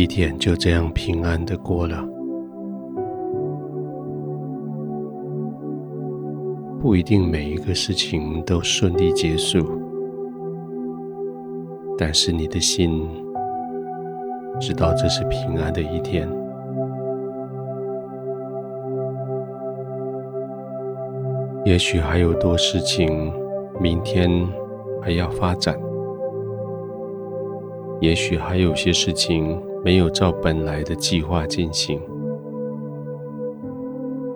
一天就这样平安的过了。不一定每一个事情都顺利结束，但是你的心知道这是平安的一天。也许还有多事情，明天还要发展；也许还有些事情没有照本来的计划进行；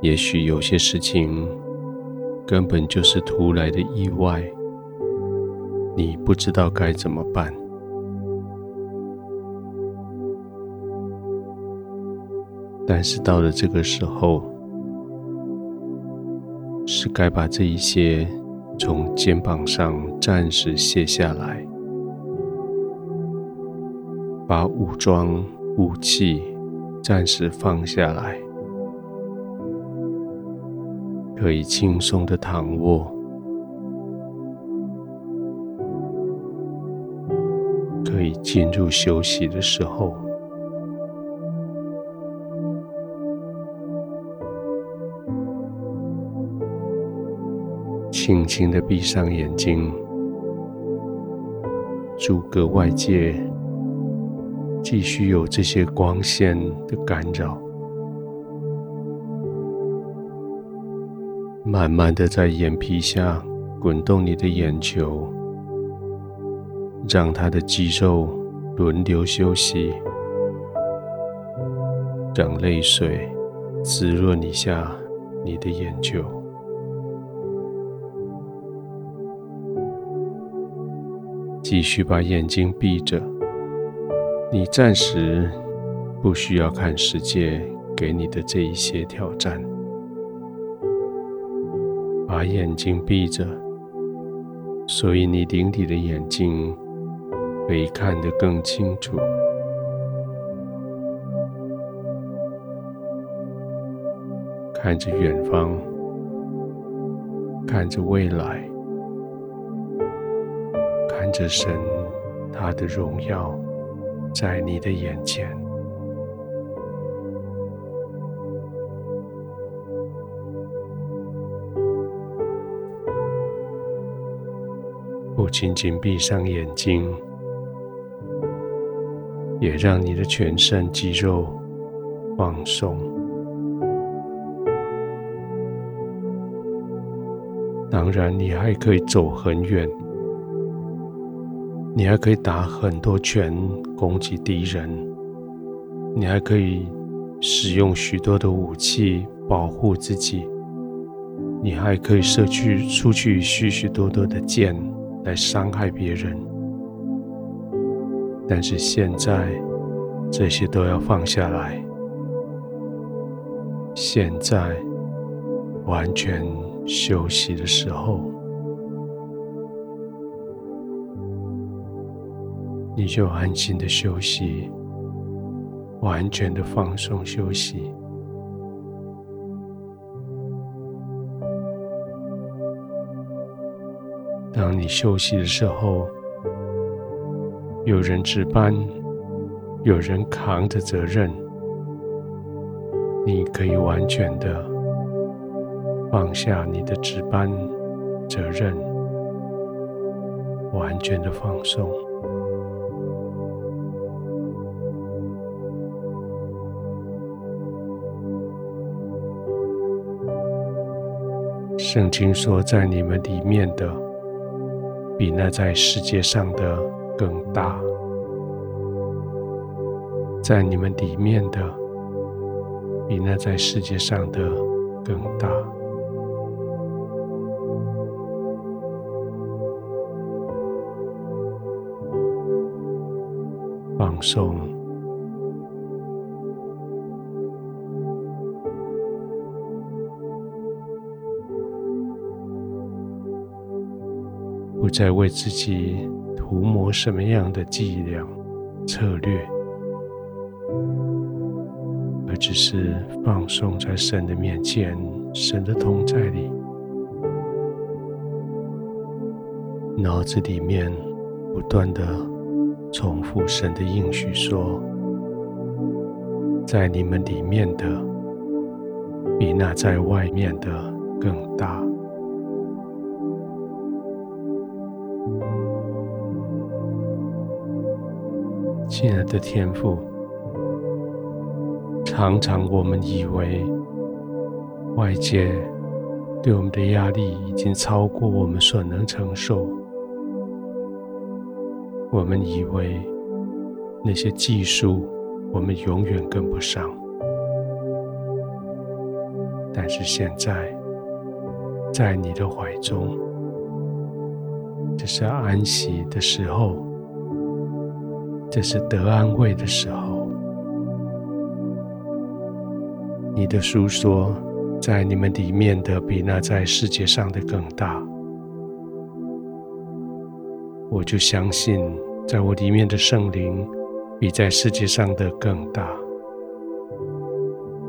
也许有些事情根本就是突来的意外，你不知道该怎么办。但是到了这个时候，是该把这一些从肩膀上暂时卸下来，把武装武器暂时放下来，可以轻松的躺卧，可以进入休息的时候。轻轻的闭上眼睛，阻隔外界继续有这些光线的干扰。慢慢的在眼皮下滚动你的眼球，让它的肌肉轮流休息，让泪水滋润一下你的眼球。继续把眼睛闭着，你暂时不需要看世界给你的这一些挑战。把眼睛闭着，所以你顶底的眼睛可以看得更清楚，看着远方，看着未来。看着神，他的荣耀在你的眼前，不仅仅闭上眼睛，也让你的全身肌肉放松。当然，你还可以走很远。你还可以打很多拳攻击敌人，你还可以使用许多的武器保护自己，你还可以射去出去许许多多的箭来伤害别人。但是现在这些都要放下来，现在完全休息的时候。你就安心的休息，完全的放松休息。当你休息的时候，有人值班，有人扛着责任，你可以完全的放下你的值班责任，完全的放松。圣经说，在你们里面的，比那在世界上的更大；在你们里面的，比那在世界上的更大。放松。不再为自己涂抹什么样的伎俩策略，而只是放松在神的面前，神的同在里，脑子里面不断的重复神的应许说：“在你们里面的比那在外面的更大。亲爱的天父，常常我们以为外界对我们的压力已经超过我们所能承受，我们以为那些技术我们永远跟不上，但是现在在你的怀中，这是安息的时候。这是得安慰的时候。你的书说，在你们里面的比那在世界上的更大。我就相信，在我里面的圣灵比在世界上的更大。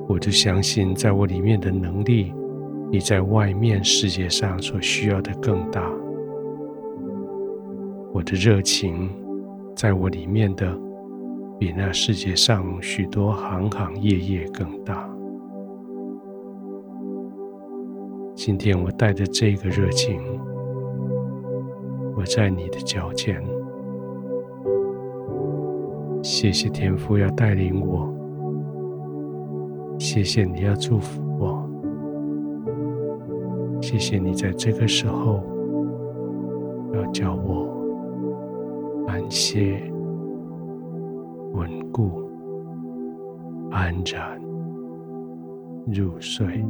我就相信，在我里面的能力比在外面世界上所需要的更大。我的热情。在我里面的，比那世界上许多行行业业更大。今天我带着这个热情，我在你的脚前，谢谢天父要带领我，谢谢你要祝福我，谢谢你在这个时候要教我。安歇、稳固、安然入睡。